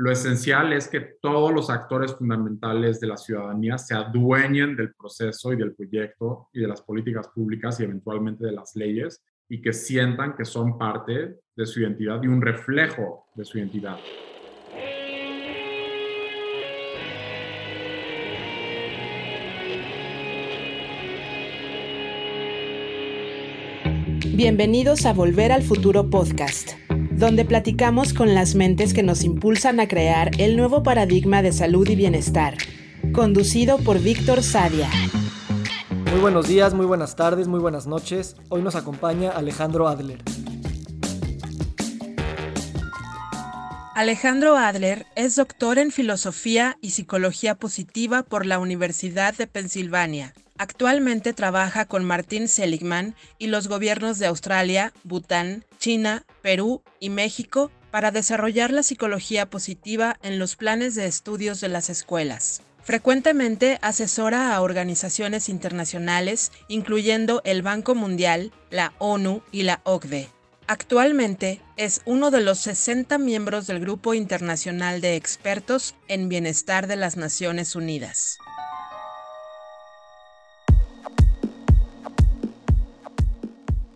lo esencial es que todos los actores fundamentales de la ciudadanía se adueñen del proceso y del proyecto y de las políticas públicas y eventualmente de las leyes y que sientan que son parte de su identidad y un reflejo de su identidad. Bienvenidos a Volver al Futuro Podcast, donde platicamos con las mentes que nos impulsan a crear el nuevo paradigma de salud y bienestar, conducido por Víctor Sadia. Muy buenos días, muy buenas tardes, muy buenas noches. Hoy nos acompaña Alejandro Adler. Alejandro Adler es doctor en Filosofía y Psicología Positiva por la Universidad de Pensilvania Actualmente trabaja con Martín Seligman y los gobiernos de Australia, Bután, China, Perú y México para desarrollar la psicología positiva en los planes de estudios de las escuelas. Frecuentemente asesora a organizaciones internacionales, incluyendo el Banco Mundial, la ONU y la OCDE. Actualmente es uno de los 60 miembros del Grupo Internacional de Expertos en Bienestar de las Naciones Unidas.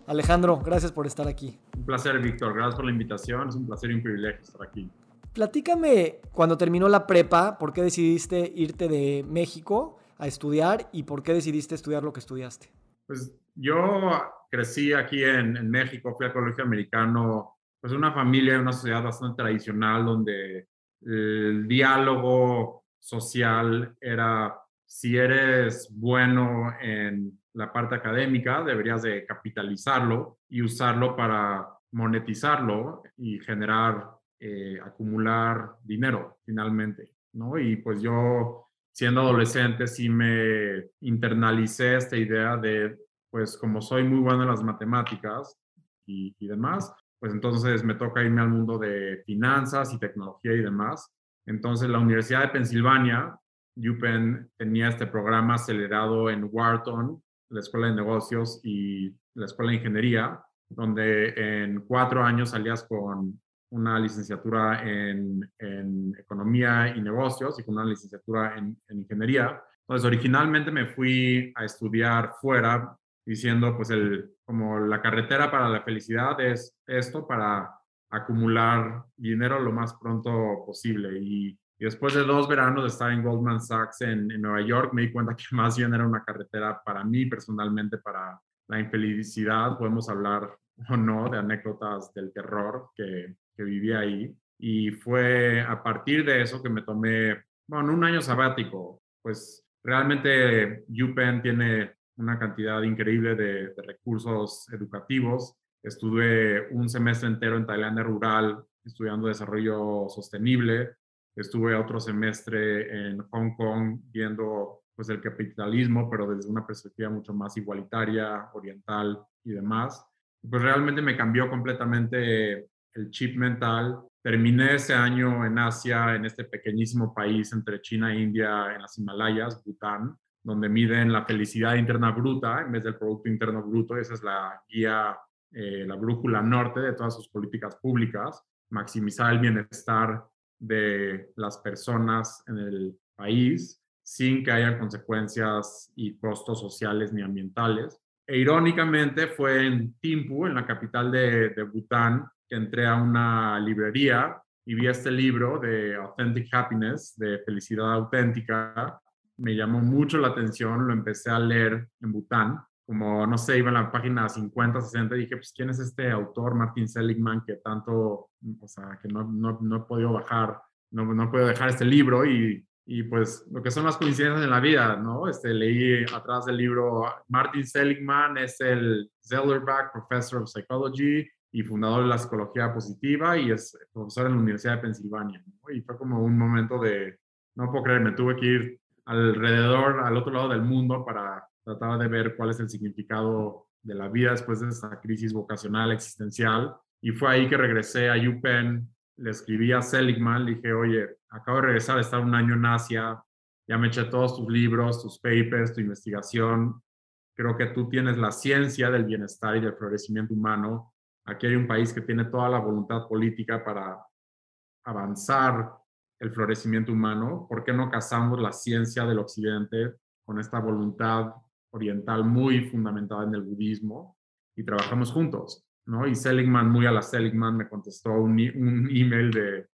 Alejandro, gracias por estar aquí. Un placer, Víctor. Gracias por la invitación. Es un placer y un privilegio estar aquí. Platícame, cuando terminó la prepa, ¿por qué decidiste irte de México a estudiar y por qué decidiste estudiar lo que estudiaste? Pues yo crecí aquí en, México, fui al colegio americano, pues una familia, una sociedad bastante tradicional donde el diálogo social era si eres bueno en la parte académica, deberías de capitalizarlo y usarlo para monetizarlo y generar, eh, acumular dinero finalmente, ¿no? Y pues yo, siendo adolescente, sí me internalicé esta idea de, pues como soy muy bueno en las matemáticas y, y demás, pues entonces me toca irme al mundo de finanzas y tecnología y demás. Entonces la Universidad de Pensilvania, UPenn, tenía este programa acelerado en Wharton, la Escuela de Negocios y la Escuela de Ingeniería, donde en cuatro años salías con una licenciatura en, Economía y Negocios y con una licenciatura en, Ingeniería. Entonces, originalmente me fui a estudiar fuera diciendo, pues, el, como la carretera para la felicidad es esto, para acumular dinero lo más pronto posible. Y y después de dos veranos de estar en Goldman Sachs en, Nueva York, me di cuenta que más bien era una carretera para mí personalmente, para la infelicidad. Podemos hablar o no de anécdotas del terror que, que viví ahí. Y fue a partir de eso que me tomé, bueno, un año sabático. Pues realmente UPenn tiene una cantidad increíble de, recursos educativos. Estuve un semestre entero en Tailandia rural estudiando desarrollo sostenible Estuve otro semestre en Hong Kong viendo pues el capitalismo, pero desde una perspectiva mucho más igualitaria, oriental y demás. Pues realmente me cambió completamente el chip mental. Terminé ese año en Asia, en este pequeñísimo país entre China e India, en las Himalayas, Bután, donde miden la felicidad interna bruta en vez del Producto Interno Bruto. Esa es la guía, eh, la brújula norte de todas sus políticas públicas, maximizar el bienestar de las personas en el país sin que haya consecuencias y costos sociales ni ambientales. E irónicamente fue en Thimphu, en la capital de, de Bután, que entré a una librería y vi este libro de Authentic Happiness, de felicidad auténtica. Me llamó mucho la atención, lo empecé a leer en Bután como, no sé, iba en la página 50, 60 y dije, pues, ¿quién es este autor, Martin Seligman, que tanto, o sea, que no, no, no he podido bajar, no, no he podido dejar este libro y, y, pues lo que son las coincidencias en la vida, ¿no? Este, leí atrás del libro, Martin Seligman es el Zellerbach Professor of Psychology y fundador de la psicología positiva y es profesor en la Universidad de Pensilvania, ¿no? Y fue como un momento de, no puedo creer, me tuve que ir alrededor, al otro lado del mundo para trataba de ver cuál es el significado de la vida después de esa crisis vocacional existencial. Y fue ahí que regresé a UPenn, le escribí a Seligman, le dije, oye, acabo de regresar de estar un año en Asia, ya me eché todos tus libros, tus papers, tu investigación. Creo que tú tienes la ciencia del bienestar y del florecimiento humano. Aquí hay un país que tiene toda la voluntad política para avanzar el florecimiento humano, ¿por qué no casamos la ciencia del occidente con esta voluntad oriental muy fundamentada en el budismo y trabajamos juntos? ¿no? Y Seligman, muy a la Seligman, me contestó un, email de,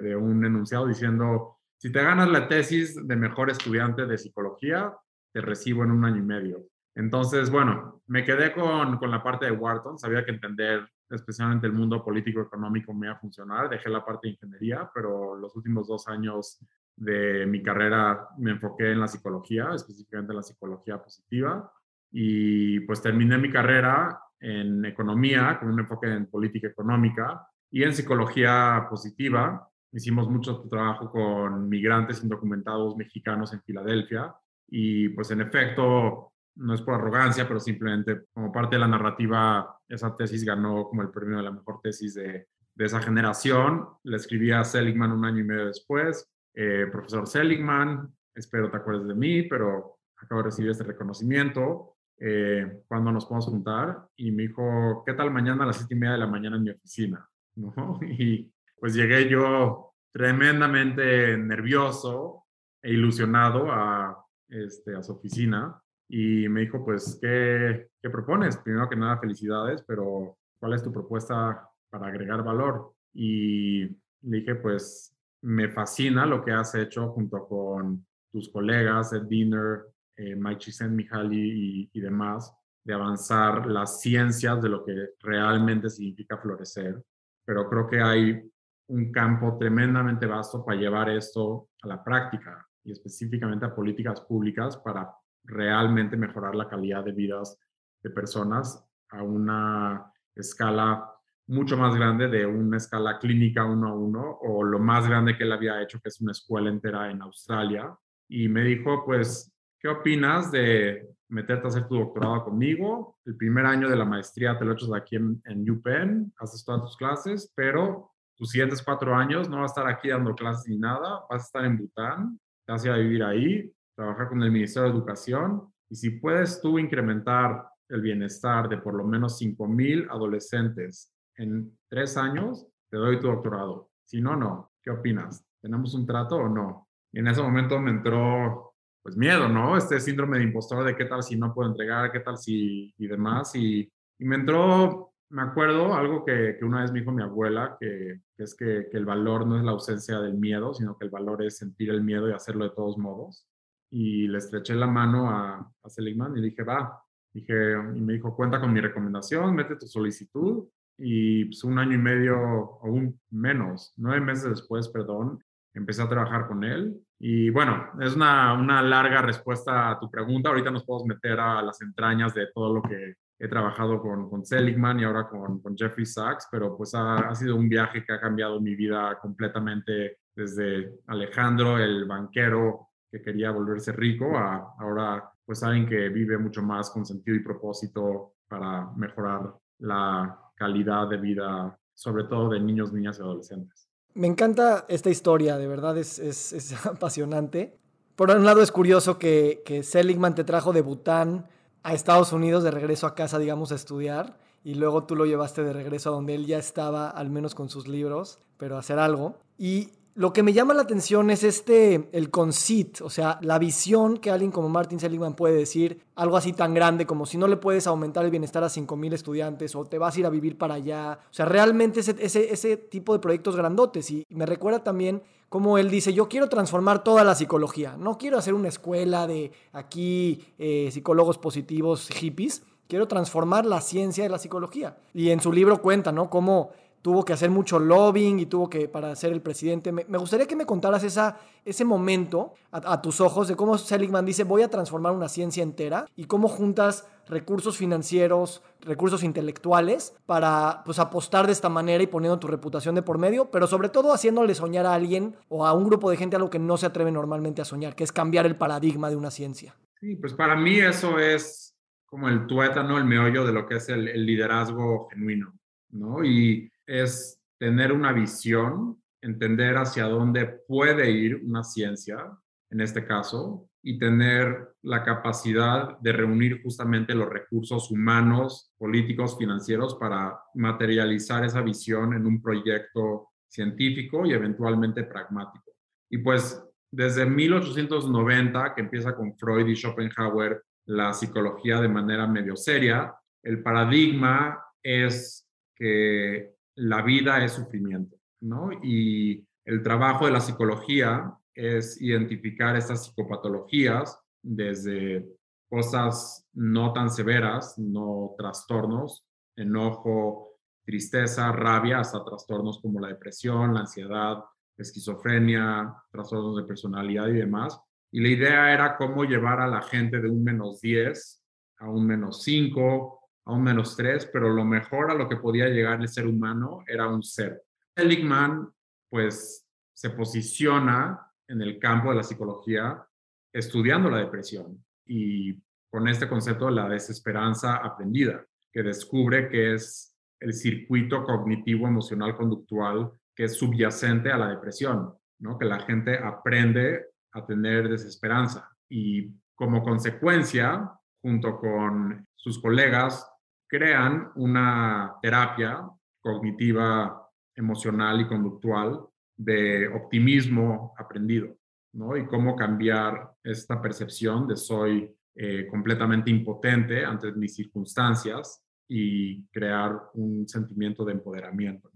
de un enunciado diciendo, si te ganas la tesis de mejor estudiante de psicología, te recibo en un año y medio. Entonces, bueno, me quedé con, con, la parte de Wharton, sabía que entender especialmente el mundo político-económico me iba a funcionar, dejé la parte de ingeniería, pero los últimos dos años de mi carrera me enfoqué en la psicología, específicamente en la psicología positiva, y pues terminé mi carrera en economía con un enfoque en política económica y en psicología positiva. Hicimos mucho trabajo con migrantes indocumentados mexicanos en Filadelfia y pues en efecto, no es por arrogancia, pero simplemente como parte de la narrativa, esa tesis ganó como el premio de la mejor tesis de, de esa generación. Le escribí a Seligman un año y medio después. Eh, profesor Seligman, espero te acuerdes de mí, pero acabo de recibir este reconocimiento. Eh, ¿Cuándo nos podemos juntar? Y me dijo, ¿qué tal mañana a las siete y media de la mañana en mi oficina? ¿No? Y pues llegué yo tremendamente nervioso e ilusionado a, este, a su oficina y me dijo, pues, ¿qué, ¿qué propones? Primero que nada, felicidades, pero ¿cuál es tu propuesta para agregar valor? Y le dije, pues, me fascina lo que has hecho junto con tus colegas, Ed Dinner, eh, Mike Csikszentmihalyi y, y demás, de avanzar las ciencias de lo que realmente significa florecer. Pero creo que hay un campo tremendamente vasto para llevar esto a la práctica y específicamente a políticas públicas para realmente mejorar la calidad de vidas de personas a una escala mucho más grande de una escala clínica uno a uno o lo más grande que él había hecho, que es una escuela entera en Australia. Y me dijo, pues, ¿qué opinas de meterte a hacer tu doctorado conmigo? El primer año de la maestría te lo echas aquí en, en UPenn, haces todas tus clases, pero tus siguientes cuatro años no vas a estar aquí dando clases ni nada, vas a estar en Bután, te vas a ir a vivir ahí, trabajar con el Ministerio de Educación y si puedes tú incrementar el bienestar de por lo menos 5 mil adolescentes en tres años, te doy tu doctorado. Si no, no. ¿Qué opinas? ¿Tenemos un trato o no? Y en ese momento me entró, pues, miedo, ¿no? Este síndrome de impostor de qué tal si no puedo entregar, qué tal si y demás. Y, y me entró, me acuerdo, algo que, que, una vez me dijo mi abuela, que, que es que, que el valor no es la ausencia del miedo, sino que el valor es sentir el miedo y hacerlo de todos modos y le estreché la mano a, a Seligman y dije, va. Dije, y me dijo, cuenta con mi recomendación, mete tu solicitud. Y pues un año y medio, o un menos, nueve meses después, perdón, empecé a trabajar con él. Y bueno, es una, una larga respuesta a tu pregunta. Ahorita nos podemos meter a las entrañas de todo lo que he trabajado con, con Seligman y ahora con, con Jeffrey Sachs, pero pues ha, sido un viaje que ha cambiado mi vida completamente desde Alejandro, el banquero, que quería volverse rico a ahora pues alguien que vive mucho más con sentido y propósito para mejorar la calidad de vida, sobre todo de niños, niñas y adolescentes. Me encanta esta historia, de verdad es, es, es apasionante. Por un lado es curioso que, que Seligman te trajo de Bután a Estados Unidos de regreso a casa, digamos, a estudiar, y luego tú lo llevaste de regreso a donde él ya estaba, al menos con sus libros, pero a hacer algo. Y lo que me llama la atención es este, el conceit, o sea, la visión que alguien como Martin Seligman puede decir, algo así tan grande como si no le puedes aumentar el bienestar a 5.000 estudiantes o te vas a ir a vivir para allá. O sea, realmente ese, ese, ese tipo de proyectos grandotes. Y me recuerda también como él dice, yo quiero transformar toda la psicología. No quiero hacer una escuela de aquí eh, psicólogos positivos hippies. Quiero transformar la ciencia de la psicología. Y en su libro cuenta, ¿no? Cómo tuvo que hacer mucho lobbying y tuvo que, para ser el presidente. Me, me gustaría que me contaras esa, ese momento a, a, tus ojos de cómo Seligman dice, voy a transformar una ciencia entera y cómo juntas recursos financieros, recursos intelectuales para pues, apostar de esta manera y poniendo tu reputación de por medio, pero sobre todo haciéndole soñar a alguien o a un grupo de gente algo que no se atreve normalmente a soñar, que es cambiar el paradigma de una ciencia. Sí, pues para mí eso es como el tuétano, el meollo de lo que es el, el liderazgo genuino, ¿no? Y es tener una visión, entender hacia dónde puede ir una ciencia, en este caso, y tener la capacidad de reunir justamente los recursos humanos, políticos, financieros para materializar esa visión en un proyecto científico y eventualmente pragmático. Y pues desde 1890, que empieza con Freud y Schopenhauer, la psicología de manera medio seria, el paradigma es que la vida es sufrimiento, ¿no? Y el trabajo de la psicología es identificar estas psicopatologías desde cosas no tan severas, no trastornos, enojo, tristeza, rabia, hasta trastornos como la depresión, la ansiedad, esquizofrenia, trastornos de personalidad y demás. Y la idea era cómo llevar a la gente de un menos 10 a un menos 5, a un menos 3, pero lo mejor a lo que podía llegar el ser humano era un cero. Seligman, pues, se posiciona en el campo de la psicología estudiando la depresión y con este concepto de la desesperanza aprendida, que descubre que es el circuito cognitivo emocional conductual que es subyacente a la depresión, ¿no? que la gente aprende a tener desesperanza y como consecuencia, junto con sus colegas, crean una terapia cognitiva, emocional y conductual de optimismo aprendido, ¿no? Y cómo cambiar esta percepción de soy eh, completamente impotente ante mis circunstancias y crear un sentimiento de empoderamiento.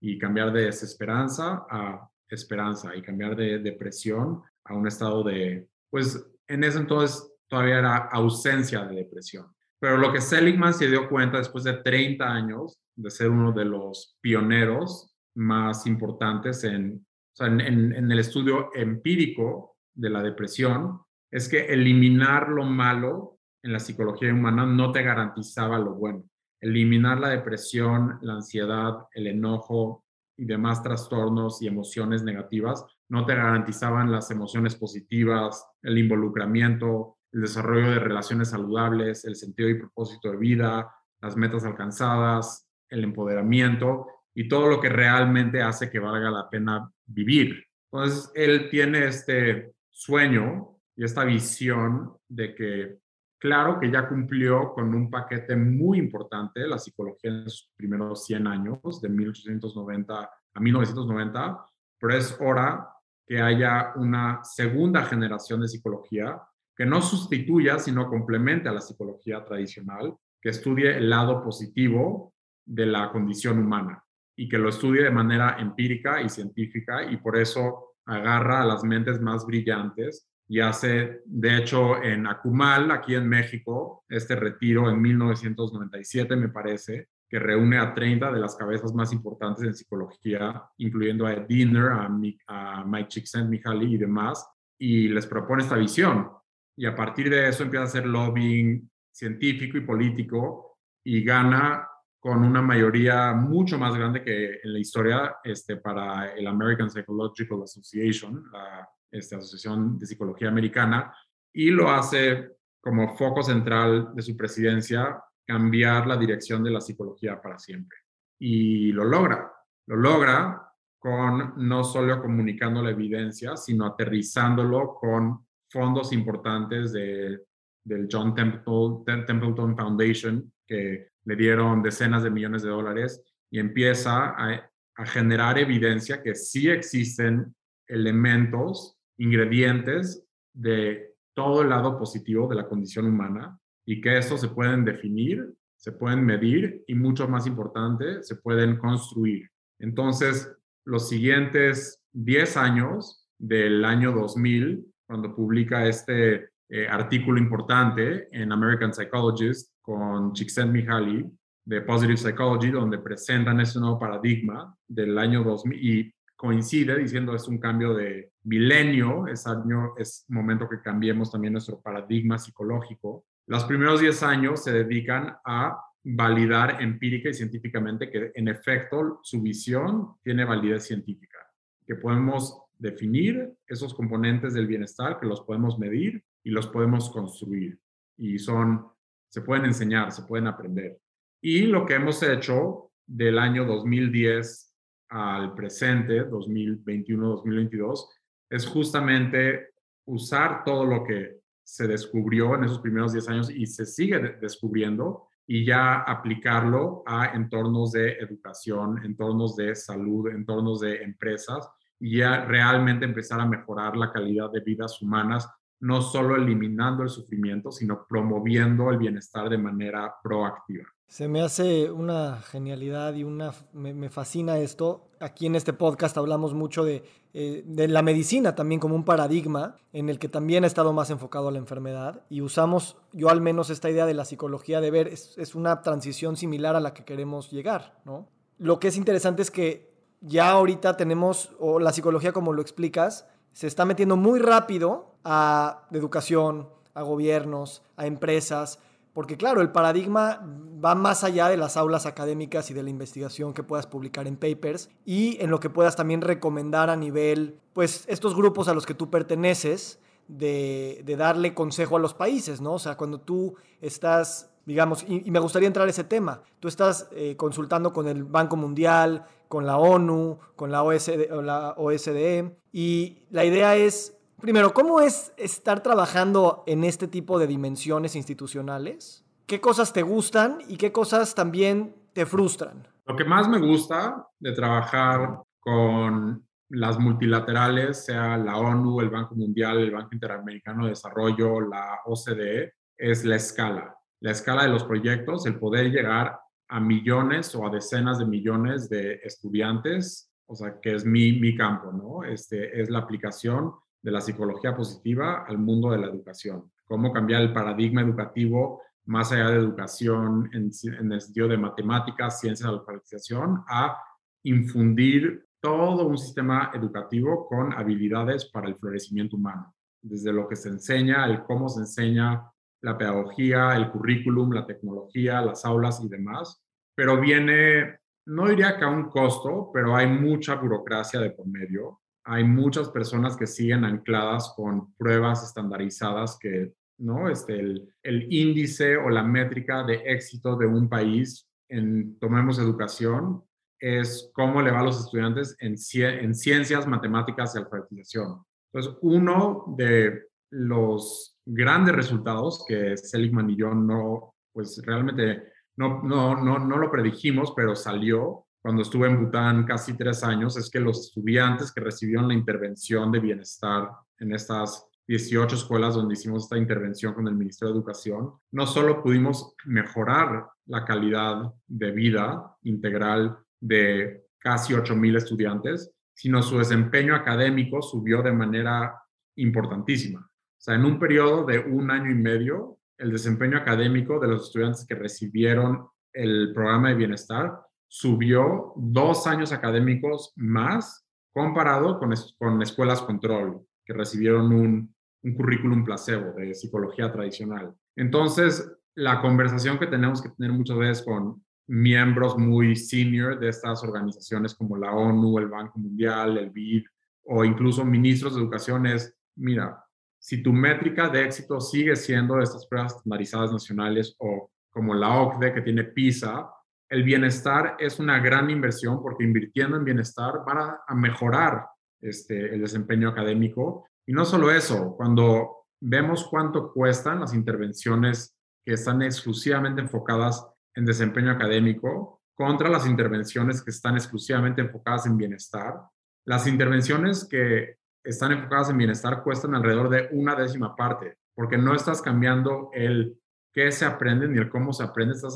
Y cambiar de desesperanza a esperanza y cambiar de depresión a un estado de, pues en ese entonces todavía era ausencia de depresión. Pero lo que Seligman se dio cuenta después de 30 años de ser uno de los pioneros más importantes en, en, el estudio empírico de la depresión, es que eliminar lo malo en la psicología humana no te garantizaba lo bueno. Eliminar la depresión, la ansiedad, el enojo y demás trastornos y emociones negativas no te garantizaban las emociones positivas, el involucramiento, el desarrollo de relaciones saludables, el sentido y propósito de vida, las metas alcanzadas, el empoderamiento y todo lo que realmente hace que valga la pena vivir. Entonces, él tiene este sueño y esta visión de que, claro que ya cumplió con un paquete muy importante, la psicología en sus primeros 100 años, de 1890 a 1990, pero es hora que haya una segunda generación de psicología que no sustituya, sino complemente a la psicología tradicional, que estudie el lado positivo de la condición humana y que lo estudie de manera empírica y científica y por eso agarra a las mentes más brillantes y hace, de hecho, en Acumal, aquí en México, este retiro en 1997, me parece, que reúne a 30 de las cabezas más importantes en psicología, incluyendo a Ed Dinner, a, a Mike Csikszentmihalyi y demás, y les propone esta visión. Y a partir de eso empieza a hacer lobbying científico y político y gana con una mayoría mucho más grande que en la historia este, para el American Psychological Association, la este, Asociación de Psicología Americana, y lo hace como foco central de su presidencia cambiar la dirección de la psicología para siempre. Y lo logra, lo logra con no solo comunicando la evidencia, sino aterrizándolo con fondos importantes de, del John Templeton Foundation, que le dieron decenas de millones de dólares, y empieza a, generar evidencia que sí existen elementos, ingredientes de todo el lado positivo de la condición humana y que estos se pueden definir, se pueden medir y mucho más importante, se pueden construir. Entonces, los siguientes 10 años del año 2000, cuando publica este eh, artículo importante en American Psychologist con Csikszentmihalyi de Positive Psychology, donde presentan este nuevo paradigma del año 2000 y coincide diciendo es un cambio de milenio, es año, es momento que cambiemos también nuestro paradigma psicológico. Los primeros 10 años se dedican a validar empírica y científicamente que en efecto su visión tiene validez científica, que podemos definir esos componentes del bienestar, que los podemos medir y los podemos construir. Y son, se pueden enseñar, se pueden aprender. Y lo que hemos hecho del año 2010 al presente, 2021-2022, es justamente usar todo lo que se descubrió en esos primeros 10 años y se sigue descubriendo y ya aplicarlo a entornos de educación, entornos de salud, entornos de empresas y ya realmente empezar a mejorar la calidad de vidas humanas, no solo eliminando el sufrimiento, sino promoviendo el bienestar de manera proactiva. Se me hace una genialidad y una, me, fascina esto. Aquí en este podcast hablamos mucho de, eh, de, la medicina también como un paradigma en el que también ha estado más enfocado a la enfermedad y usamos, yo al menos esta idea de la psicología de ver, es, es una transición similar a la que queremos llegar, ¿no? Lo que es interesante es que ya ahorita tenemos, o la psicología como lo explicas, se está metiendo muy rápido a educación, a gobiernos, a empresas, porque claro, el paradigma va más allá de las aulas académicas y de la investigación que puedas publicar en papers y en lo que puedas también recomendar a nivel, pues estos grupos a los que tú perteneces, de, darle consejo a los países, ¿no? O sea, cuando tú estás, digamos, y, me gustaría entrar a ese tema, tú estás eh, consultando con el Banco Mundial, con la ONU, con la OSD, la OSDE, y la idea es Primero, ¿cómo es estar trabajando en este tipo de dimensiones institucionales? ¿Qué cosas te gustan y qué cosas también te frustran? Lo que más me gusta de trabajar con las multilaterales, sea la ONU, el Banco Mundial, el Banco Interamericano de Desarrollo, la OCDE, es la escala. La escala de los proyectos, el poder llegar a millones o a decenas de millones de estudiantes, o sea, que es mi, mi campo, ¿no? Este, es la aplicación de la psicología positiva al mundo de la educación. Cómo cambiar el paradigma educativo más allá de educación en, el sentido de matemáticas, ciencias de alfabetización, a infundir todo un sistema educativo con habilidades para el florecimiento humano. Desde lo que se enseña, el cómo se enseña, la pedagogía, el currículum, la tecnología, las aulas y demás. Pero viene, no diría que a un costo, pero hay mucha burocracia de por medio hay muchas personas que siguen ancladas con pruebas estandarizadas que, ¿no? Este, el, índice o la métrica de éxito de un país en, tomemos educación, es cómo le va a los estudiantes en, en ciencias, matemáticas y alfabetización. Entonces, uno de los grandes resultados que Seligman y yo no, pues realmente no, no, no, no lo predijimos, pero salió, cuando estuve en Bután casi tres años es que los estudiantes que recibieron la intervención de bienestar en estas 18 escuelas donde hicimos esta intervención con el Ministerio de Educación, no solo pudimos mejorar la calidad de vida integral de casi 8.000 estudiantes, sino su desempeño académico subió de manera importantísima. Sea, en un periodo de un año y medio, el desempeño académico de los estudiantes que recibieron el programa de bienestar subió dos años académicos más comparado con, con escuelas control que recibieron un, un currículum placebo de psicología tradicional. Entonces, la conversación que tenemos que tener muchas veces con miembros muy senior de estas organizaciones como la ONU, el Banco Mundial, el BID o incluso ministros de educación es, mira, si tu métrica de éxito sigue siendo estas pruebas estandarizadas nacionales o como la OCDE que tiene PISA, el bienestar es una gran inversión porque invirtiendo en bienestar van a, mejorar este, el desempeño académico. Y no solo eso, cuando vemos cuánto cuestan las intervenciones que están exclusivamente enfocadas en desempeño académico contra las intervenciones que están exclusivamente enfocadas en bienestar, las intervenciones que están enfocadas en bienestar cuestan alrededor de una décima parte, porque no estás cambiando el qué se aprende ni el cómo se aprende, estás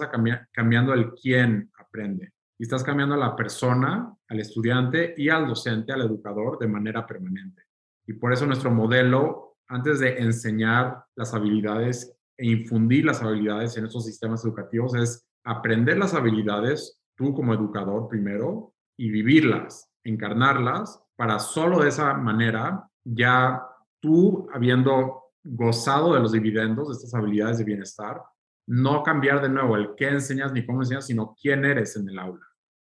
cambiando el quién aprende. Y estás cambiando a la persona, al estudiante y al docente, al educador de manera permanente. Y por eso nuestro modelo, antes de enseñar las habilidades e infundir las habilidades en estos sistemas educativos, es aprender las habilidades tú como educador primero y vivirlas, encarnarlas, para solo de esa manera ya tú habiendo gozado de los dividendos de estas habilidades de bienestar, no cambiar de nuevo el qué enseñas ni cómo enseñas, sino quién eres en el aula.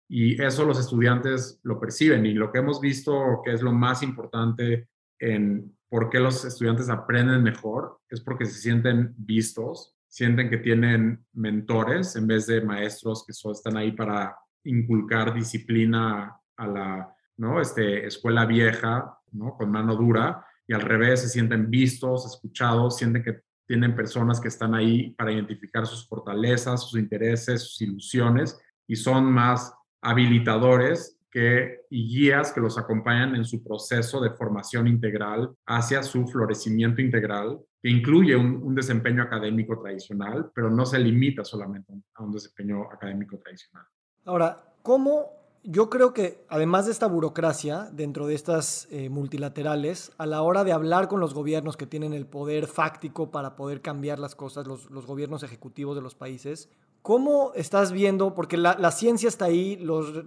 Y eso los estudiantes lo perciben y lo que hemos visto que es lo más importante en por qué los estudiantes aprenden mejor es porque se sienten vistos, sienten que tienen mentores en vez de maestros que solo están ahí para inculcar disciplina a la ¿no? este, escuela vieja, ¿no? con mano dura, y al revés, se sienten vistos, escuchados, sienten que tienen personas que están ahí para identificar sus fortalezas, sus intereses, sus ilusiones y son más habilitadores que, y guías que los acompañan en su proceso de formación integral hacia su florecimiento integral, que incluye un, desempeño académico tradicional, pero no se limita solamente a un desempeño académico tradicional. Ahora, ¿cómo yo creo que además de esta burocracia dentro de estas eh, multilaterales, a la hora de hablar con los gobiernos que tienen el poder fáctico para poder cambiar las cosas, los, gobiernos ejecutivos de los países, ¿cómo estás viendo? Porque la, ciencia está ahí, los,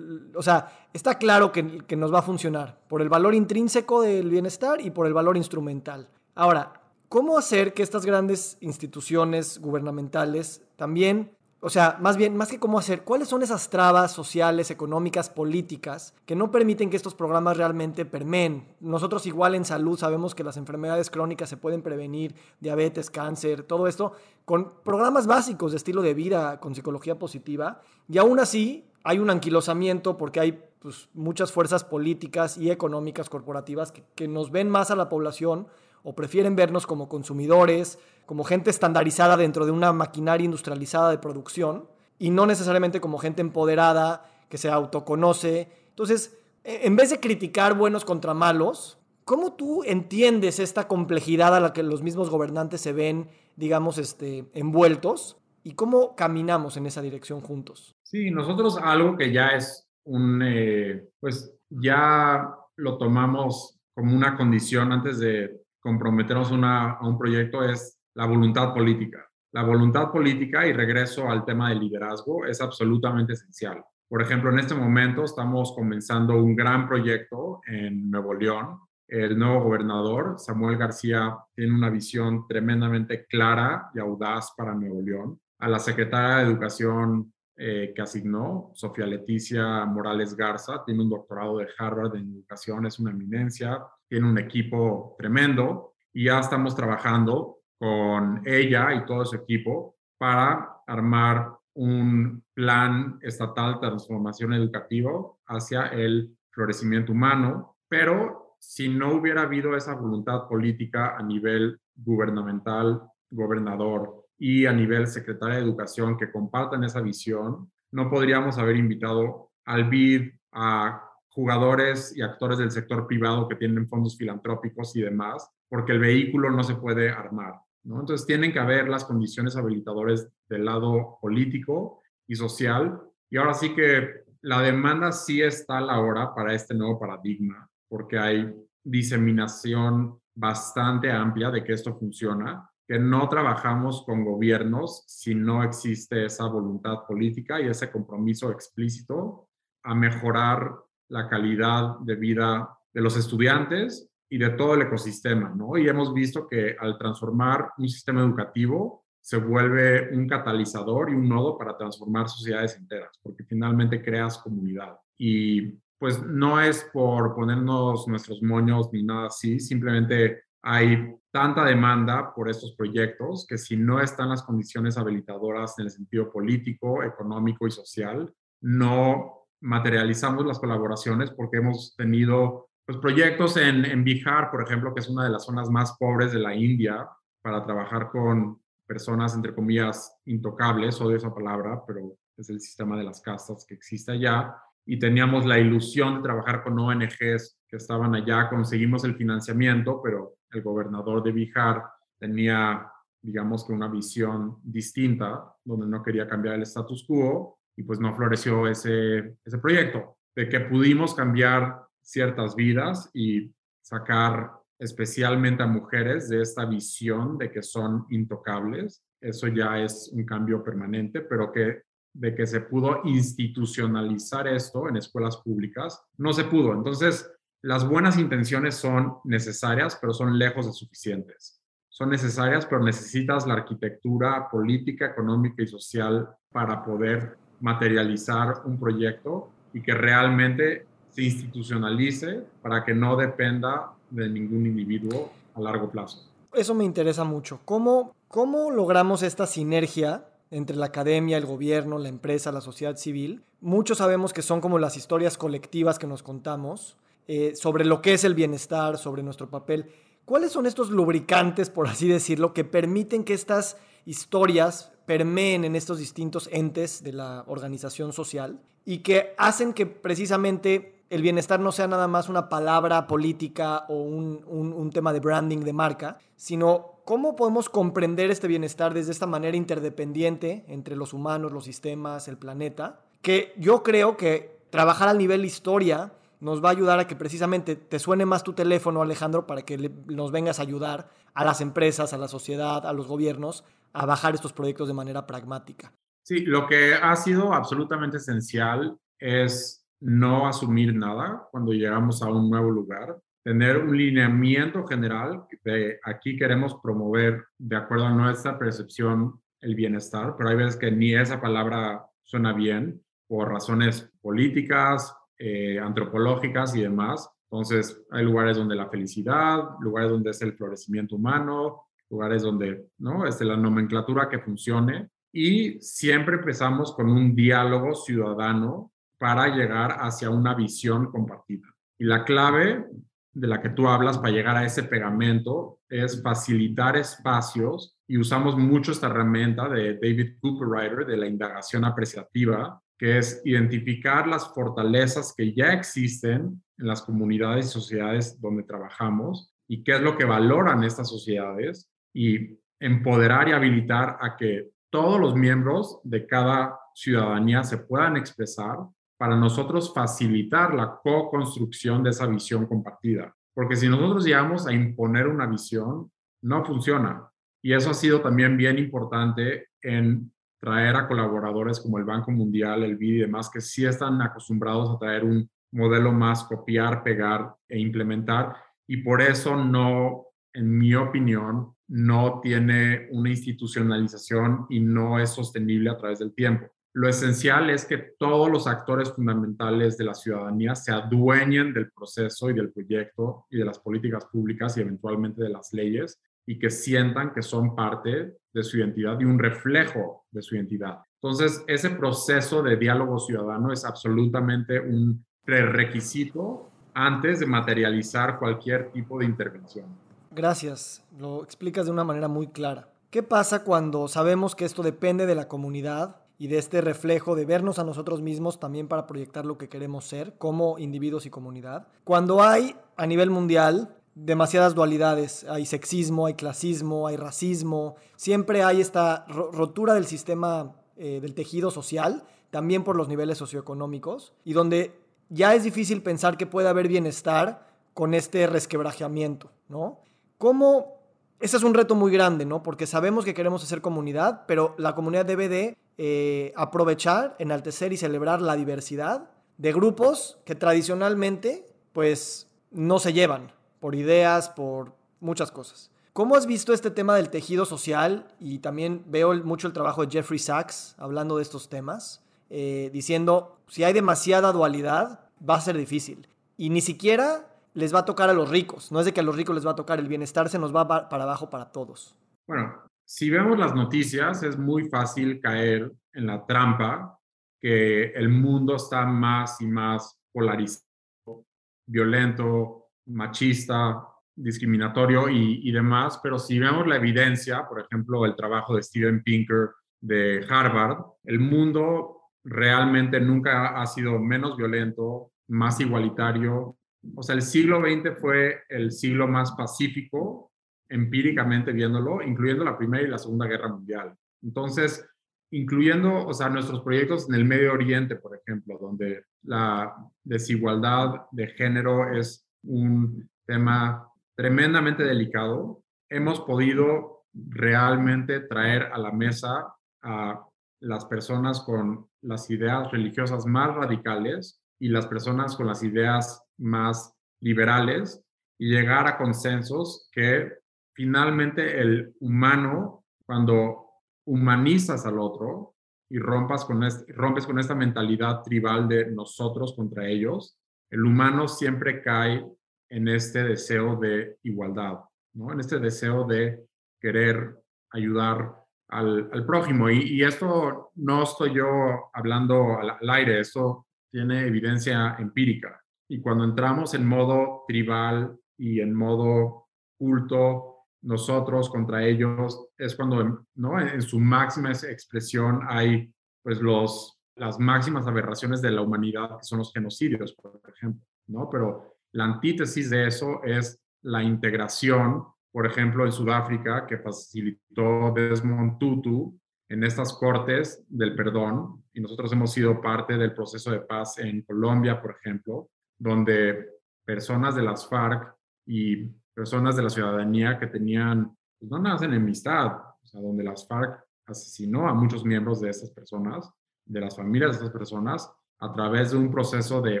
o sea, está claro que nos va a funcionar por el valor intrínseco del bienestar y por el valor instrumental. Ahora, ¿cómo hacer que estas grandes instituciones gubernamentales también o sea, más bien, más que cómo hacer, ¿cuáles son esas trabas sociales, económicas, políticas que no permiten que estos programas realmente permeen? Nosotros igual en salud sabemos que las enfermedades crónicas se pueden prevenir, diabetes, cáncer, todo esto, con programas básicos de estilo de vida, con psicología positiva, y aún así hay un anquilosamiento porque hay pues, muchas fuerzas políticas y económicas corporativas que, que nos ven más a la población o prefieren vernos como consumidores, como gente estandarizada dentro de una maquinaria industrializada de producción y no necesariamente como gente empoderada que se autoconoce. Entonces, e, en vez de criticar buenos contra malos, ¿cómo tú entiendes esta complejidad a la que los mismos gobernantes se ven, digamos, este, envueltos? ¿Y cómo caminamos en esa dirección juntos? Sí, nosotros algo que ya es un, eh, pues ya lo tomamos como una condición antes de comprometernos a un proyecto es la voluntad política. La voluntad política, y regreso al tema del liderazgo, es absolutamente esencial. Por ejemplo, en este momento estamos comenzando un gran proyecto en Nuevo León. El nuevo gobernador, Samuel García, tiene una visión tremendamente clara y audaz para Nuevo León. A la secretaria de Educación eh, que asignó, Sofía Leticia Morales Garza, tiene un doctorado de Harvard en educación, es una eminencia, tiene un equipo tremendo y ya estamos trabajando con ella y todo su equipo para armar un plan estatal de transformación educativa hacia el florecimiento humano, pero si no hubiera habido esa voluntad política a nivel gubernamental, gobernador y a nivel secretaria de educación que compartan esa visión, no podríamos haber invitado al BID, a jugadores y actores del sector privado que tienen fondos filantrópicos y demás, porque el vehículo no se puede armar. ¿no? Entonces tienen que haber las condiciones habilitadores del lado político y social. Y ahora sí que la demanda sí está a la hora para este nuevo paradigma, porque hay diseminación bastante amplia de que esto funciona que no trabajamos con gobiernos si no existe esa voluntad política y ese compromiso explícito a mejorar la calidad de vida de los estudiantes y de todo el ecosistema, ¿no? Y hemos visto que al transformar un sistema educativo se vuelve un catalizador y un nodo para transformar sociedades enteras, porque finalmente creas comunidad. Y pues no es por ponernos nuestros moños ni nada así, simplemente hay tanta demanda por estos proyectos que si no están las condiciones habilitadoras en el sentido político, económico y social, no materializamos las colaboraciones porque hemos tenido pues, proyectos en, en Bihar, por ejemplo, que es una de las zonas más pobres de la India, para trabajar con personas, entre comillas, intocables, odio esa palabra, pero es el sistema de las castas que existe allá. Y teníamos la ilusión de trabajar con ONGs que estaban allá, conseguimos el financiamiento, pero el gobernador de Bihar tenía, digamos que una visión distinta, donde no quería cambiar el status quo y pues no floreció ese, ese proyecto, de que pudimos cambiar ciertas vidas y sacar especialmente a mujeres de esta visión de que son intocables. Eso ya es un cambio permanente, pero que de que se pudo institucionalizar esto en escuelas públicas, no se pudo. Entonces, las buenas intenciones son necesarias, pero son lejos de suficientes. Son necesarias, pero necesitas la arquitectura política, económica y social para poder materializar un proyecto y que realmente se institucionalice para que no dependa de ningún individuo a largo plazo. Eso me interesa mucho. ¿Cómo, cómo logramos esta sinergia entre la academia, el gobierno, la empresa, la sociedad civil? Muchos sabemos que son como las historias colectivas que nos contamos, eh, sobre lo que es el bienestar, sobre nuestro papel. ¿Cuáles son estos lubricantes, por así decirlo, que permiten que estas historias permeen en estos distintos entes de la organización social y que hacen que precisamente el bienestar no sea nada más una palabra política o un, un tema de branding de marca, sino cómo podemos comprender este bienestar desde esta manera interdependiente entre los humanos, los sistemas, el planeta, que yo creo que trabajar al nivel historia nos va a ayudar a que precisamente te suene más tu teléfono, Alejandro, para que nos vengas a ayudar a las empresas, a la sociedad, a los gobiernos, a bajar estos proyectos de manera pragmática. Sí, lo que ha sido absolutamente esencial es no asumir nada cuando llegamos a un nuevo lugar, tener un lineamiento general de aquí queremos promover, de acuerdo a nuestra percepción, el bienestar, pero hay veces que ni esa palabra suena bien por razones políticas, eh, antropológicas y demás. Entonces, hay lugares donde la felicidad, lugares donde es el florecimiento humano, lugares donde, ¿no? Es la nomenclatura que funcione. Y siempre empezamos con un diálogo ciudadano para llegar hacia una visión compartida. Y la clave de la que tú hablas para llegar a ese pegamento es facilitar espacios y usamos mucho esta herramienta de David Cooperrider de la indagación apreciativa que es identificar las fortalezas que ya existen en las comunidades y sociedades donde trabajamos y qué es lo que valoran estas sociedades y empoderar y habilitar a que todos los miembros de cada ciudadanía se puedan expresar para nosotros facilitar la co-construcción de esa visión compartida. Porque si nosotros llegamos a imponer una visión, no funciona. Y eso ha sido también bien importante en traer a colaboradores como el Banco Mundial, el BID y demás, que sí están acostumbrados a traer un modelo más copiar, pegar e implementar. Y por eso no, en mi opinión, no tiene una institucionalización y no es sostenible a través del tiempo. Lo esencial es que todos los actores fundamentales de la ciudadanía se adueñen del proceso y del proyecto y de las políticas públicas y eventualmente de las leyes y que sientan que son parte de su identidad y un reflejo de su identidad. Entonces, ese proceso de diálogo ciudadano es absolutamente un prerequisito antes de materializar cualquier tipo de intervención. Gracias, lo explicas de una manera muy clara. ¿Qué pasa cuando sabemos que esto depende de la comunidad y de este reflejo de vernos a nosotros mismos también para proyectar lo que queremos ser como individuos y comunidad? Cuando hay a nivel mundial demasiadas dualidades. Hay sexismo, hay clasismo, hay racismo. Siempre hay esta rotura del sistema eh, del tejido social, también por los niveles socioeconómicos, y donde ya es difícil pensar que puede haber bienestar con este resquebrajamiento, ¿no? ¿Cómo? Ese es un reto muy grande, ¿no? Porque sabemos que queremos hacer comunidad, pero la comunidad debe de eh, aprovechar, enaltecer y celebrar la diversidad de grupos que tradicionalmente, pues, no se llevan, por ideas, por muchas cosas. ¿Cómo has visto este tema del tejido social? Y también veo mucho el trabajo de Jeffrey Sachs hablando de estos temas, eh, diciendo, si hay demasiada dualidad, va a ser difícil. Y ni siquiera les va a tocar a los ricos. No es de que a los ricos les va a tocar, el bienestar se nos va para abajo para todos. Bueno, si vemos las noticias, es muy fácil caer en la trampa que el mundo está más y más polarizado, violento, machista, discriminatorio y, demás, pero si vemos la evidencia, por ejemplo, el trabajo de Steven Pinker de Harvard, el mundo realmente nunca ha sido menos violento, más igualitario. O sea, el siglo XX fue el siglo más pacífico, empíricamente viéndolo, incluyendo la Primera y la Segunda Guerra Mundial. Entonces, incluyendo, o sea, nuestros proyectos en el Medio Oriente, por ejemplo, donde la desigualdad de género es un tema tremendamente delicado, hemos podido realmente traer a la mesa a las personas con las ideas religiosas más radicales y las personas con las ideas más liberales y llegar a consensos que finalmente el humano, cuando humanizas al otro y rompas con rompes con esta mentalidad tribal de nosotros contra ellos, el humano siempre cae en este deseo de igualdad, ¿no? En este deseo de querer ayudar al, prójimo. Y, esto no estoy yo hablando al, al, aire, esto tiene evidencia empírica. Y cuando entramos en modo tribal y en modo culto, nosotros contra ellos, es cuando, ¿no? En su máxima expresión hay, pues, los las máximas aberraciones de la humanidad, que son los genocidios, por ejemplo, ¿no? Pero la antítesis de eso es la integración, por ejemplo, en Sudáfrica, que facilitó Desmond Tutu en estas cortes del perdón, y nosotros hemos sido parte del proceso de paz en Colombia, por ejemplo, donde personas de las FARC y personas de la ciudadanía que tenían, pues no nada enemistad, o sea, donde las FARC asesinó a muchos miembros de estas personas, de las familias de estas personas, a través de un proceso de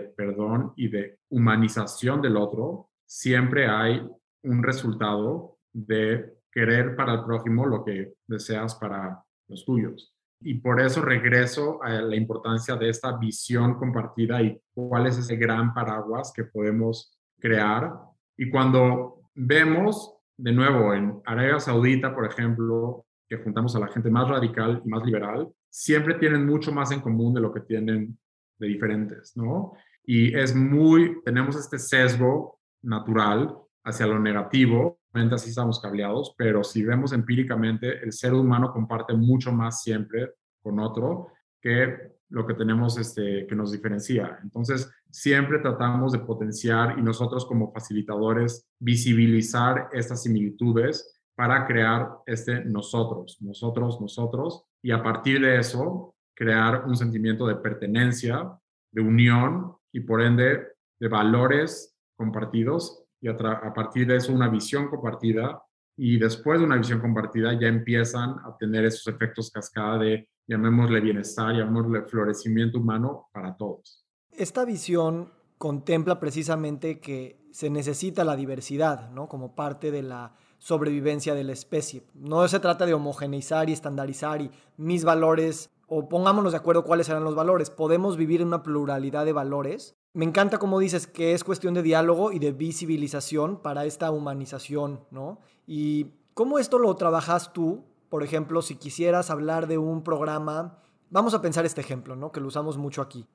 perdón y de humanización del otro, siempre hay un resultado de querer para el prójimo lo que deseas para los tuyos. Y por eso regreso a la importancia de esta visión compartida y cuál es ese gran paraguas que podemos crear. Y cuando vemos, de nuevo, en Arabia Saudita, por ejemplo, que juntamos a la gente más radical y más liberal, siempre tienen mucho más en común de lo que tienen de diferentes, ¿no? Y es muy, tenemos este sesgo natural hacia lo negativo, así estamos cableados, pero si vemos empíricamente, el ser humano comparte mucho más siempre con otro que lo que tenemos este, que nos diferencia. Entonces, siempre tratamos de potenciar y nosotros como facilitadores visibilizar estas similitudes para crear este nosotros, nosotros, nosotros, y a partir de eso crear un sentimiento de pertenencia, de unión y por ende de valores compartidos y a, partir de eso una visión compartida y después de una visión compartida ya empiezan a tener esos efectos cascada de, llamémosle bienestar, llamémosle florecimiento humano para todos. Esta visión contempla precisamente que se necesita la diversidad, ¿no? Como parte de la sobrevivencia de la especie. No se trata de homogeneizar y estandarizar y mis valores, o pongámonos de acuerdo cuáles serán los valores. Podemos vivir en una pluralidad de valores. Me encanta como dices que es cuestión de diálogo y de visibilización para esta humanización, ¿no? Y cómo esto lo trabajas tú, por ejemplo, si quisieras hablar de un programa, vamos a pensar este ejemplo, ¿no? Que lo usamos mucho aquí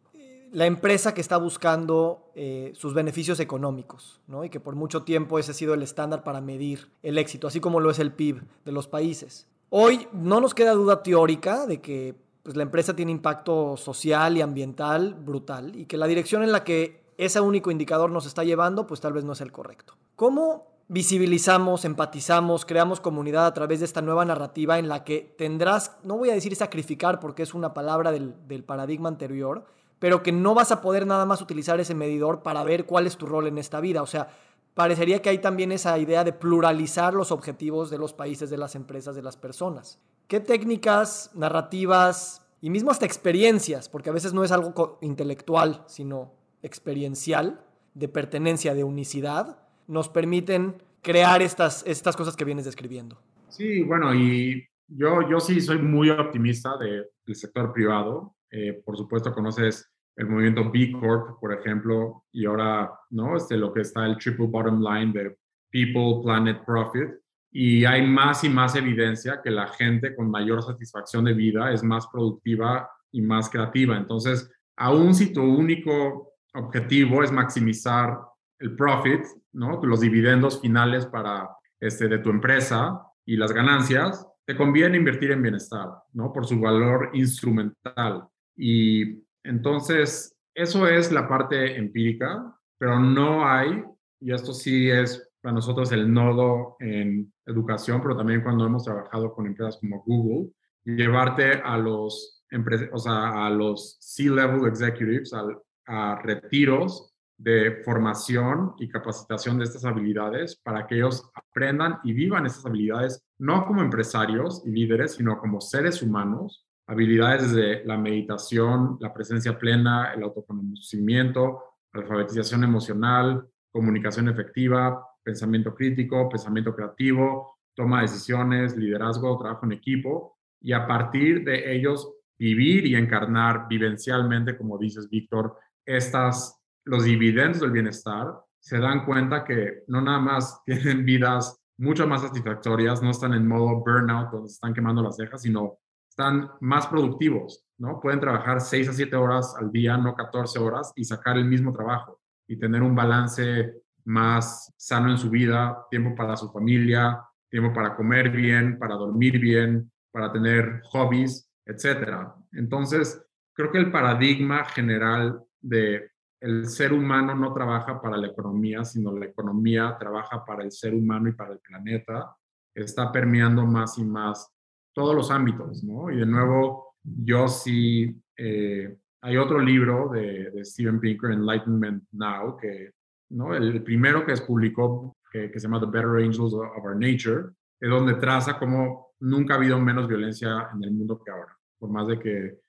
la empresa que está buscando eh, sus beneficios económicos, ¿no? y que por mucho tiempo ese ha sido el estándar para medir el éxito, así como lo es el PIB de los países. Hoy no nos queda duda teórica de que pues, la empresa tiene impacto social y ambiental brutal y que la dirección en la que ese único indicador nos está llevando, pues tal vez no es el correcto. ¿Cómo visibilizamos, empatizamos, creamos comunidad a través de esta nueva narrativa en la que tendrás, no voy a decir sacrificar porque es una palabra del, del paradigma anterior, pero que no vas a poder nada más utilizar ese medidor para ver cuál es tu rol en esta vida. O sea, parecería que hay también esa idea de pluralizar los objetivos de los países, de las empresas, de las personas. ¿Qué técnicas, narrativas y mismo hasta experiencias, porque a veces no es algo intelectual, sino experiencial, de pertenencia, de unicidad, nos permiten crear estas, estas cosas que vienes describiendo? Sí, bueno, y yo, yo sí soy muy optimista del sector privado. Eh, por supuesto, conoces el movimiento B Corp, por ejemplo, y ahora, ¿no? Este, lo que está el triple bottom line de People, Planet, Profit. Y hay más y más evidencia que la gente con mayor satisfacción de vida es más productiva y más creativa. Entonces, aún si tu único objetivo es maximizar el profit, ¿no? Los dividendos finales para este, de tu empresa y las ganancias, te conviene invertir en bienestar, ¿no? Por su valor instrumental. Y entonces, eso es la parte empírica, pero no hay, y esto sí es para nosotros el nodo en educación, pero también cuando hemos trabajado con empresas como Google, llevarte a los, o sea, a los C-level executives, a, a retiros de formación y capacitación de estas habilidades para que ellos aprendan y vivan estas habilidades no como empresarios y líderes, sino como seres humanos habilidades desde la meditación, la presencia plena, el autoconocimiento, alfabetización emocional, comunicación efectiva, pensamiento crítico, pensamiento creativo, toma de decisiones, liderazgo, trabajo en equipo, y a partir de ellos vivir y encarnar vivencialmente, como dices, Víctor, estas, los dividendos del bienestar, se dan cuenta que no nada más tienen vidas mucho más satisfactorias, no están en modo burnout, donde se están quemando las cejas, sino están más productivos, ¿no? Pueden trabajar 6 a 7 horas al día, no 14 horas, y sacar el mismo trabajo y tener un balance más sano en su vida, tiempo para su familia, tiempo para comer bien, para dormir bien, para tener hobbies, etcétera. Entonces, creo que el paradigma general de el ser humano no trabaja para la economía, sino la economía trabaja para el ser humano y para el planeta, está permeando más y más todos los ámbitos, ¿no? Y de nuevo, yo sí, eh, hay otro libro de, de, Steven Pinker, Enlightenment Now, que, ¿no? El, primero que se publicó, que, que, se llama The Better Angels of Our Nature, es donde traza cómo nunca ha habido menos violencia en el mundo que ahora, por más de que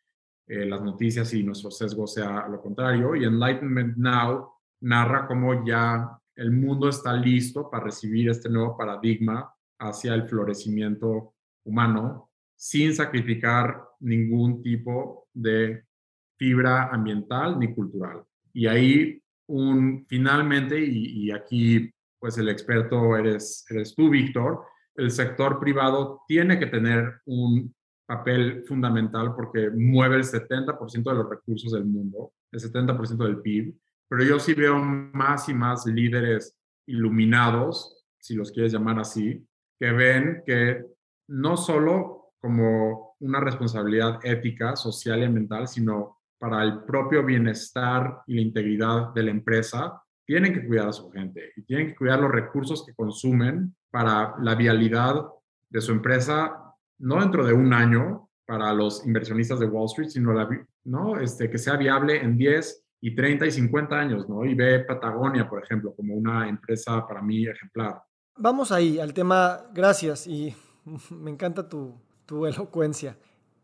eh, las noticias y nuestro sesgo sea lo contrario. Y Enlightenment Now narra cómo ya el mundo está listo para recibir este nuevo paradigma hacia el florecimiento humano sin sacrificar ningún tipo de fibra ambiental ni cultural. Y ahí, un, finalmente, y, aquí pues el experto eres, eres tú, Víctor, el sector privado tiene que tener un papel fundamental porque mueve el 70% de los recursos del mundo, el 70% del PIB, pero yo sí veo más y más líderes iluminados, si los quieres llamar así, que ven que no solo como una responsabilidad ética, social y ambiental, sino para el propio bienestar y la integridad de la empresa, tienen que cuidar a su gente y tienen que cuidar los recursos que consumen para la vialidad de su empresa no dentro de un año para los inversionistas de Wall Street, sino la, ¿no? este, que sea viable en 10 y 30 y 50 años, ¿no? Y ve Patagonia, por ejemplo, como una empresa para mí ejemplar. Vamos ahí al tema, gracias, y me encanta tu, tu elocuencia.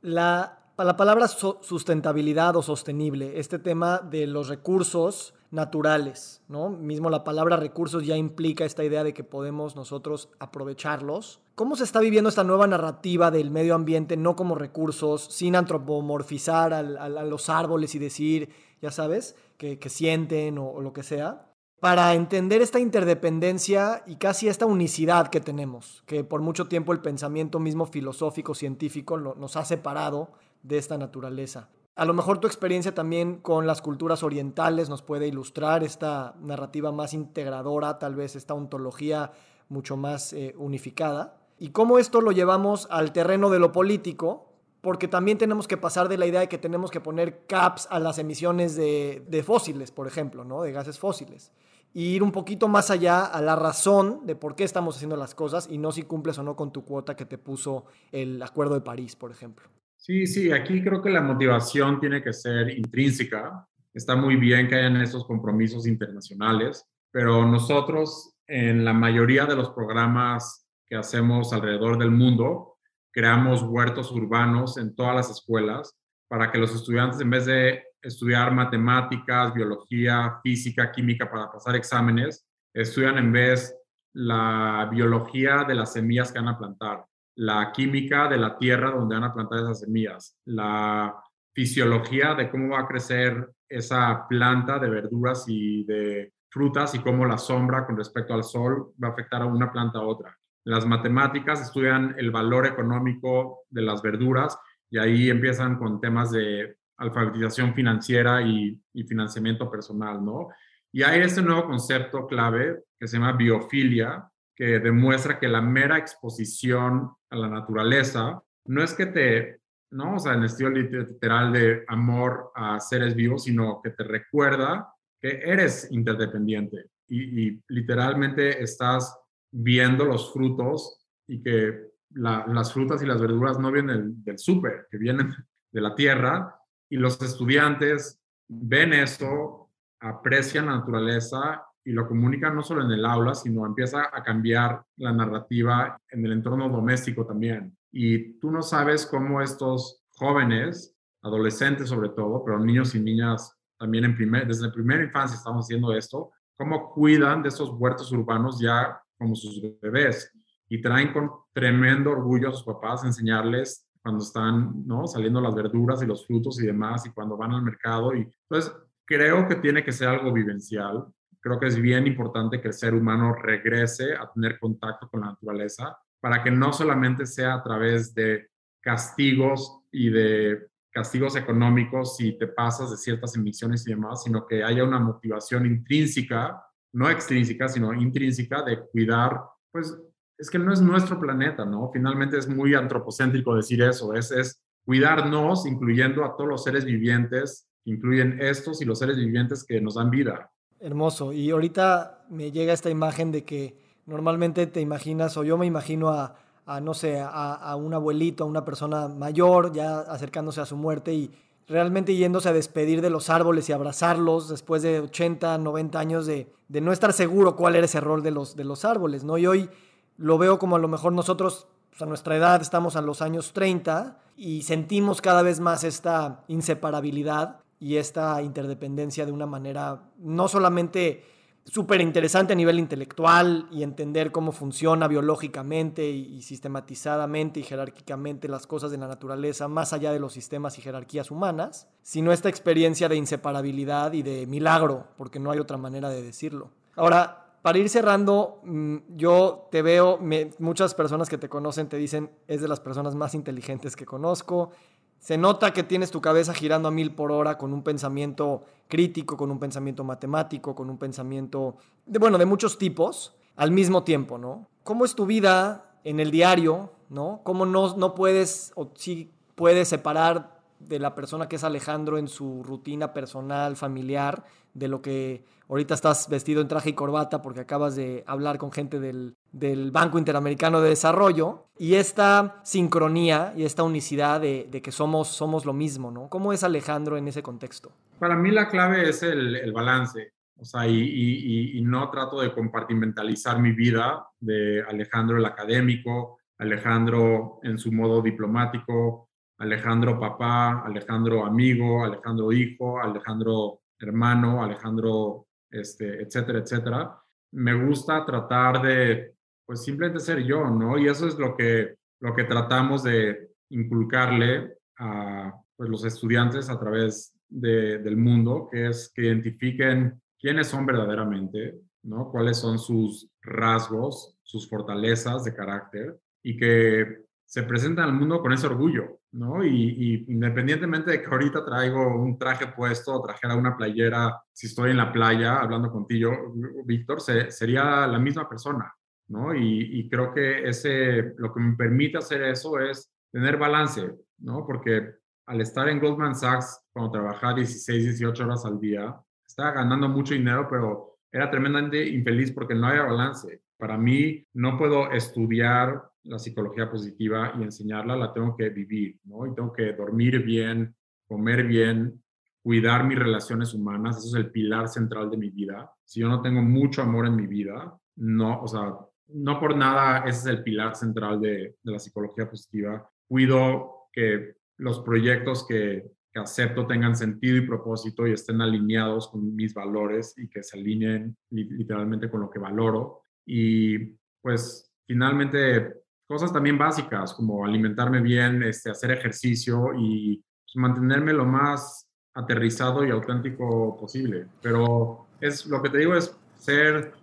La la palabra sustentabilidad o sostenible, este tema de los recursos naturales, ¿no? Mismo la palabra recursos ya implica esta idea de que podemos nosotros aprovecharlos. ¿Cómo se está viviendo esta nueva narrativa del medio ambiente no como recursos, sin antropomorfizar a los árboles y decir, ya sabes, que, sienten o, lo que sea? Para entender esta interdependencia y casi esta unicidad que tenemos, que por mucho tiempo el pensamiento mismo filosófico, científico nos ha separado de esta naturaleza. A lo mejor tu experiencia también con las culturas orientales nos puede ilustrar esta narrativa más integradora, tal vez esta ontología mucho más eh, unificada. Y cómo esto lo llevamos al terreno de lo político, porque también tenemos que pasar de la idea de que tenemos que poner caps a las emisiones de, de fósiles, por ejemplo, ¿no? de gases fósiles. Ir un poquito más allá a la razón de por qué estamos haciendo las cosas y no si cumples o no con tu cuota que te puso el Acuerdo de París, por ejemplo. Sí, sí, aquí creo que la motivación tiene que ser intrínseca. Está muy bien que hayan estos compromisos internacionales, pero nosotros en la mayoría de los programas que hacemos alrededor del mundo, creamos huertos urbanos en todas las escuelas para que los estudiantes, en vez de estudiar matemáticas, biología, física, química para pasar exámenes, estudian en vez la biología de las semillas que van a plantar la química de la tierra donde van a plantar esas semillas, la fisiología de cómo va a crecer esa planta de verduras y de frutas y cómo la sombra con respecto al sol va a afectar a una planta a otra. Las matemáticas estudian el valor económico de las verduras y ahí empiezan con temas de alfabetización financiera y, y financiamiento personal, ¿no? Y hay este nuevo concepto clave que se llama biofilia, que demuestra que la mera exposición a la naturaleza no es que te, no, o sea, en estilo literal de amor a seres vivos, sino que te recuerda que eres interdependiente y, literalmente estás viendo los frutos y que las frutas y las verduras no vienen del, súper, que vienen de la tierra y los estudiantes ven eso, aprecian la naturaleza y lo comunica no solo en el aula, sino empieza a cambiar la narrativa en el entorno doméstico también. Y tú no sabes cómo estos jóvenes, adolescentes sobre todo, pero niños y niñas también en primer, desde la primera infancia estamos haciendo esto, cómo cuidan de estos huertos urbanos ya como sus bebés y traen con tremendo orgullo a sus papás enseñarles cuando están ¿no? saliendo las verduras y los frutos y demás y cuando van al mercado. Y entonces creo que tiene que ser algo vivencial creo que es bien importante que el ser humano regrese a tener contacto con la naturaleza para que no solamente sea a través de castigos y de castigos económicos si te pasas de ciertas emisiones y demás, sino que haya una motivación intrínseca, no extrínseca, sino intrínseca de cuidar, pues es que no es nuestro planeta, ¿no? Finalmente es muy antropocéntrico decir eso, es, es cuidarnos, incluyendo a todos los seres vivientes, incluyen estos y los seres vivientes que nos dan vida. Hermoso. Y ahorita me llega esta imagen de que normalmente te imaginas, o yo me imagino a, no sé, a, un abuelito, a una persona mayor ya acercándose a su muerte y realmente yéndose a despedir de los árboles y abrazarlos después de 80, 90 años de, de no estar seguro cuál era ese rol de los, de los árboles, ¿no? Y hoy lo veo como a lo mejor nosotros pues, a nuestra edad estamos a los años 30 y sentimos cada vez más esta inseparabilidad y esta interdependencia de una manera no solamente súper interesante a nivel intelectual y entender cómo funciona biológicamente y, sistematizadamente y jerárquicamente las cosas de la naturaleza más allá de los sistemas y jerarquías humanas, sino esta experiencia de inseparabilidad y de milagro, porque no hay otra manera de decirlo. Ahora, para ir cerrando, mm, yo te veo, muchas personas que te conocen te dicen, es de las personas más inteligentes que conozco, se nota que tienes tu cabeza girando a mil por hora con un pensamiento crítico, con un pensamiento matemático, con un pensamiento, de, bueno, de muchos tipos al mismo tiempo, ¿no? ¿Cómo es tu vida en el diario, ¿no? ¿Cómo no, no puedes o sí puedes separar de la persona que es Alejandro en su rutina personal, familiar, de lo que ahorita estás vestido en traje y corbata porque acabas de hablar con gente del, Banco Interamericano de Desarrollo, y esta sincronía y esta unicidad de, que somos, somos lo mismo, ¿no? ¿Cómo es Alejandro en ese contexto? Para mí la clave es el, balance, o sea, y, y, no trato de compartimentalizar mi vida de Alejandro el académico, Alejandro en su modo diplomático, Alejandro papá, Alejandro amigo, Alejandro hijo, Alejandro hermano, Alejandro, este, etcétera, etcétera. Me gusta tratar de, pues simplemente ser yo, ¿no? Y eso es lo que, lo que tratamos de inculcarle a pues, los estudiantes a través del mundo, que es que identifiquen quiénes son verdaderamente, ¿no? Cuáles son sus rasgos, sus fortalezas de carácter y que se presentan al mundo con ese orgullo, ¿no? Y, independientemente de que ahorita traigo un traje puesto trajera una playera, si estoy en la playa hablando contigo, Víctor, sería la misma persona, ¿no? Y, creo que ese, lo que me permite hacer eso es tener balance, ¿no? Porque al estar en Goldman Sachs, cuando trabajaba 16, 18 horas al día, estaba ganando mucho dinero, pero era tremendamente infeliz porque no había balance. Para mí, no puedo estudiar la psicología positiva y enseñarla, la tengo que vivir, ¿no? Y tengo que dormir bien, comer bien, cuidar mis relaciones humanas, eso es el pilar central de mi vida. Si yo no tengo mucho amor en mi vida, no, o sea, no por nada ese es el pilar central de, de la psicología positiva. Cuido que los proyectos que, que acepto tengan sentido y propósito y estén alineados con mis valores y que se alineen literalmente con lo que valoro. Y pues finalmente cosas también básicas como alimentarme bien, este, hacer ejercicio y pues, mantenerme lo más aterrizado y auténtico posible. Pero es lo que te digo es ser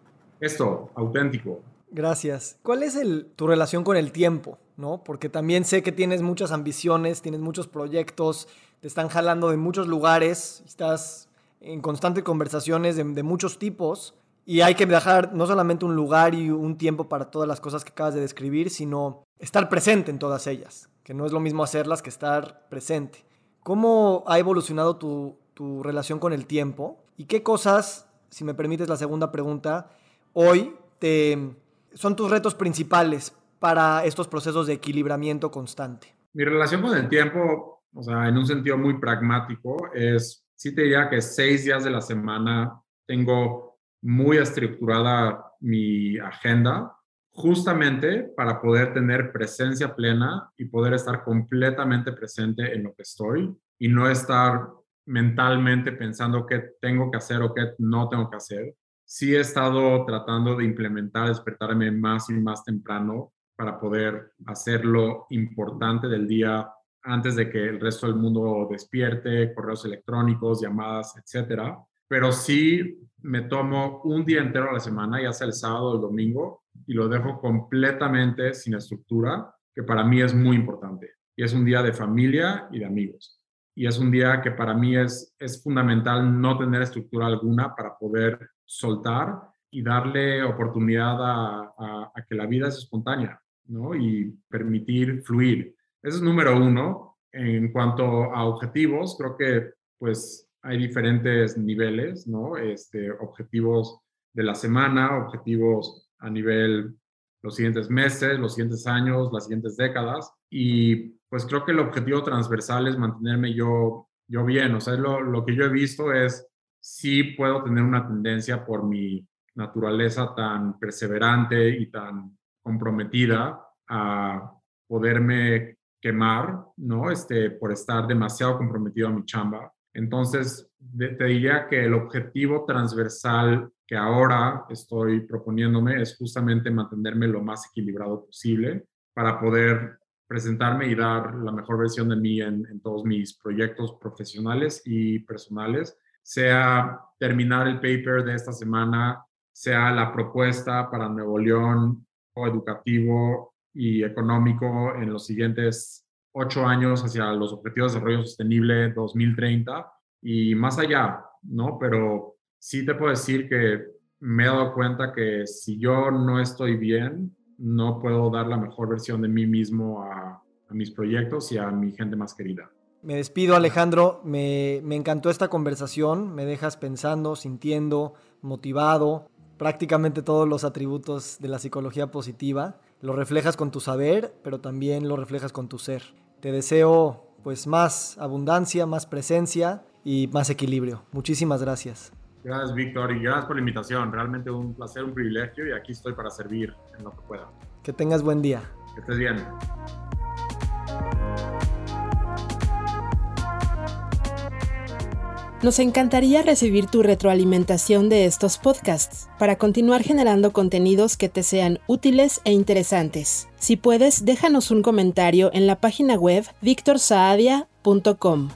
esto, auténtico. Gracias. ¿Cuál es el, tu relación con el tiempo? ¿no? Porque también sé que tienes muchas ambiciones, tienes muchos proyectos, te están jalando de muchos lugares, estás en constantes conversaciones de, de muchos tipos. Y hay que dejar no solamente un lugar y un tiempo para todas las cosas que acabas de describir, sino estar presente en todas ellas, que no es lo mismo hacerlas que estar presente. ¿Cómo ha evolucionado tu, tu relación con el tiempo? ¿Y qué cosas, si me permites la segunda pregunta, hoy te, son tus retos principales para estos procesos de equilibramiento constante? Mi relación con el tiempo, o sea, en un sentido muy pragmático, es, sí te diría que seis días de la semana tengo muy estructurada mi agenda justamente para poder tener presencia plena y poder estar completamente presente en lo que estoy y no estar mentalmente pensando qué tengo que hacer o qué no tengo que hacer. Sí he estado tratando de implementar, despertarme más y más temprano para poder hacer lo importante del día antes de que el resto del mundo despierte, correos electrónicos, llamadas, etcétera. Pero sí me tomo un día entero a la semana, ya sea el sábado o el domingo, y lo dejo completamente sin estructura, que para mí es muy importante. Y es un día de familia y de amigos. Y es un día que para mí es, es fundamental no tener estructura alguna para poder soltar y darle oportunidad a, a, que la vida es espontánea, ¿no? Y permitir fluir. Ese es número uno. en cuanto a objetivos, creo que pues hay diferentes niveles, ¿no? Este, objetivos de la semana, objetivos a nivel los siguientes meses, los siguientes años, las siguientes décadas. Y pues creo que el objetivo transversal es mantenerme yo, yo bien. O sea, lo, lo que yo he visto es si puedo tener una tendencia por mi naturaleza tan perseverante y tan comprometida a poderme quemar, ¿no? Este, por estar demasiado comprometido a mi chamba. Entonces, te diría que el objetivo transversal que ahora estoy proponiéndome es justamente mantenerme lo más equilibrado posible para poder presentarme y dar la mejor versión de mí en, en todos mis proyectos profesionales y personales, sea terminar el paper de esta semana, sea la propuesta para Nuevo León o educativo y económico en los siguientes ocho años hacia los Objetivos de Desarrollo Sostenible 2030 y más allá, ¿no? Pero sí te puedo decir que me he dado cuenta que si yo no estoy bien, no puedo dar la mejor versión de mí mismo a, mis proyectos y a mi gente más querida. Me despido Alejandro, me, me encantó esta conversación, me dejas pensando, sintiendo, motivado, prácticamente todos los atributos de la psicología positiva. Lo reflejas con tu saber, pero también lo reflejas con tu ser. Te deseo pues más abundancia, más presencia y más equilibrio. Muchísimas gracias. Gracias, Víctor, y gracias por la invitación. Realmente un placer, un privilegio y aquí estoy para servir en lo que pueda. Que tengas buen día. Que estés bien. Nos encantaría recibir tu retroalimentación de estos podcasts para continuar generando contenidos que te sean útiles e interesantes. Si puedes, déjanos un comentario en la página web victorsaadia.com.